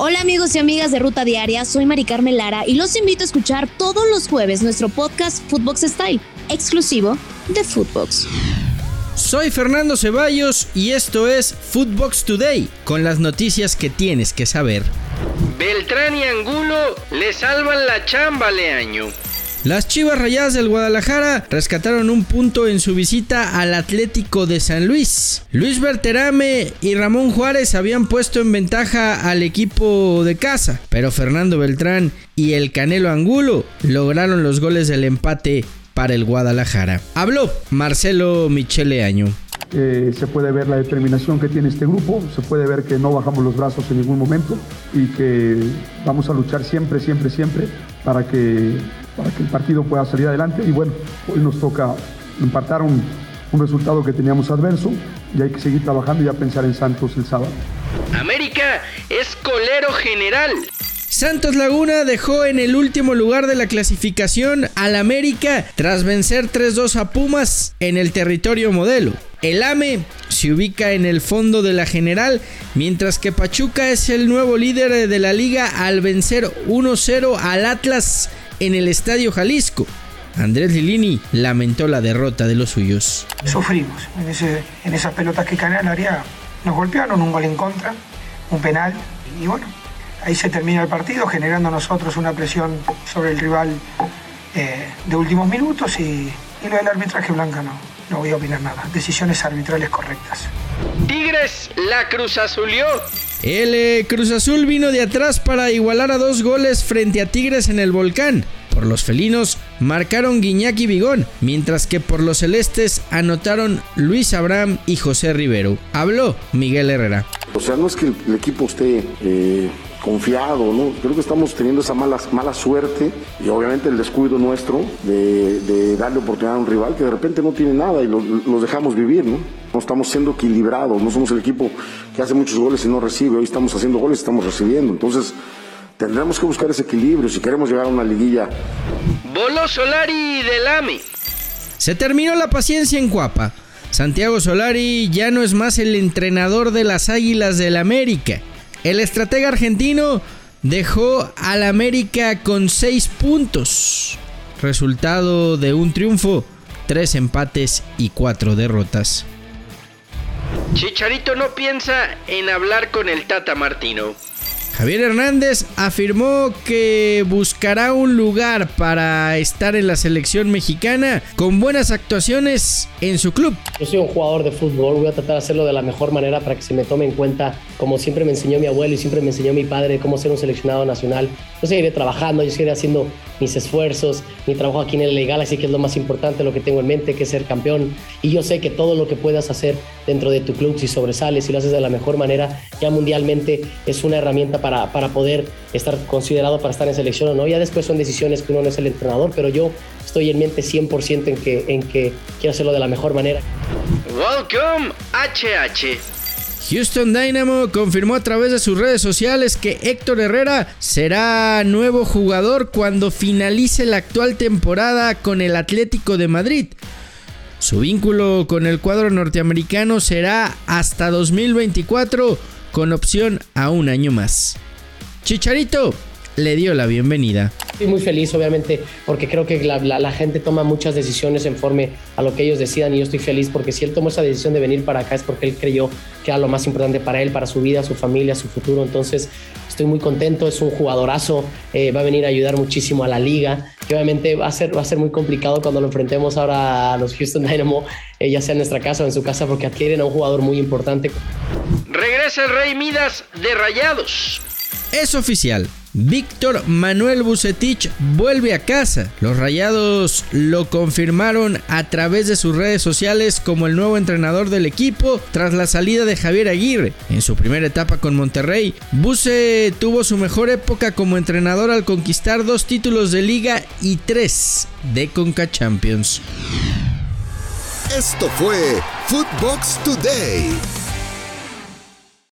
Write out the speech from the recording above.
Hola amigos y amigas de Ruta Diaria, soy Mari Carmen Lara y los invito a escuchar todos los jueves nuestro podcast Footbox Style, exclusivo de Footbox. Soy Fernando Ceballos y esto es Footbox Today, con las noticias que tienes que saber. Beltrán y Angulo le salvan la chamba Leaño. Las Chivas Rayadas del Guadalajara rescataron un punto en su visita al Atlético de San Luis. Luis Berterame y Ramón Juárez habían puesto en ventaja al equipo de casa, pero Fernando Beltrán y el Canelo Angulo lograron los goles del empate para el Guadalajara. Habló Marcelo Michele Año. Eh, se puede ver la determinación que tiene este grupo, se puede ver que no bajamos los brazos en ningún momento y que vamos a luchar siempre, siempre, siempre para que, para que el partido pueda salir adelante. Y bueno, hoy nos toca empatar un, un resultado que teníamos adverso y hay que seguir trabajando y ya pensar en Santos el sábado. América es colero general. Santos Laguna dejó en el último lugar de la clasificación al América tras vencer 3-2 a Pumas en el territorio modelo. El AME se ubica en el fondo de la general, mientras que Pachuca es el nuevo líder de la liga al vencer 1-0 al Atlas en el Estadio Jalisco. Andrés Lilini lamentó la derrota de los suyos. Sufrimos en, ese, en esas pelotas que Canal haría. Nos golpearon un gol en contra, un penal, y bueno, ahí se termina el partido, generando nosotros una presión sobre el rival eh, de últimos minutos y, y lo del arbitraje blanca no, no voy a opinar nada. Decisiones arbitrales correctas. Tigres la Cruz Azulió. El eh, Cruz Azul vino de atrás para igualar a dos goles frente a Tigres en el volcán. Por los felinos marcaron Guiñac y Vigón, mientras que por los celestes anotaron Luis Abraham y José Rivero. Habló Miguel Herrera. O sea, no es que el, equipo esté eh, confiado, ¿no? Creo que estamos teniendo esa mala, mala suerte y obviamente el descuido nuestro de, de darle oportunidad a un rival que de repente no tiene nada y lo- los dejamos vivir, ¿no? No estamos siendo equilibrados, no somos el equipo que hace muchos goles y no recibe, hoy estamos haciendo goles y estamos recibiendo, entonces tendremos que buscar ese equilibrio si queremos llegar a una liguilla Bolo Solari del AME. Se terminó la paciencia en Cuapa. Santiago Solari ya no es más el entrenador de las Águilas del América. El estratega argentino dejó al América con 6 puntos. Resultado de un triunfo, 3 empates y 4 derrotas. Chicharito no piensa en hablar con el Tata Martino. Javier Hernández afirmó que buscará un lugar para estar en la selección mexicana con buenas actuaciones en su club. Yo soy un jugador de fútbol, voy a tratar de hacerlo de la mejor manera para que se me tome en cuenta, como siempre me enseñó mi abuelo y siempre me enseñó mi padre, cómo ser un seleccionado nacional. Yo seguiré trabajando, yo seguiré haciendo mis esfuerzos, mi trabajo aquí en el legal, así que es lo más importante, lo que tengo en mente, que es ser campeón. Y yo sé que todo lo que puedas hacer dentro de tu club, si sobresales, si lo haces de la mejor manera, ya mundialmente es una herramienta para, para poder estar considerado para estar en selección o no. Ya después son decisiones que uno no es el entrenador, pero yo estoy en mente 100% en que, en que quiero hacerlo de la mejor manera. Welcome HH. Houston Dynamo confirmó a través de sus redes sociales que Héctor Herrera será nuevo jugador cuando finalice la actual temporada con el Atlético de Madrid. Su vínculo con el cuadro norteamericano será hasta 2024 con opción a un año más. Chicharito le dio la bienvenida. Estoy muy feliz, obviamente, porque creo que la, la- la gente toma muchas decisiones en forma a lo que ellos decidan y yo estoy feliz porque si él tomó esa decisión de venir para acá es porque él creyó que era lo más importante para él, para su vida, su familia, su futuro. Entonces, estoy muy contento, es un jugadorazo, eh, va a venir a ayudar muchísimo a la liga, que obviamente va a ser, va a ser muy complicado cuando lo enfrentemos ahora a los Houston Dynamo, eh, ya sea en nuestra casa o en su casa, porque adquieren a un jugador muy importante. Regresa el Rey Midas de Rayados. Es oficial. Víctor Manuel Bucetich vuelve a casa. Los Rayados lo confirmaron a través de sus redes sociales como el nuevo entrenador del equipo tras la salida de Javier Aguirre. En su primera etapa con Monterrey, Buce tuvo su mejor época como entrenador al conquistar dos títulos de liga y tres de Conca Champions. Esto fue Footbox Today.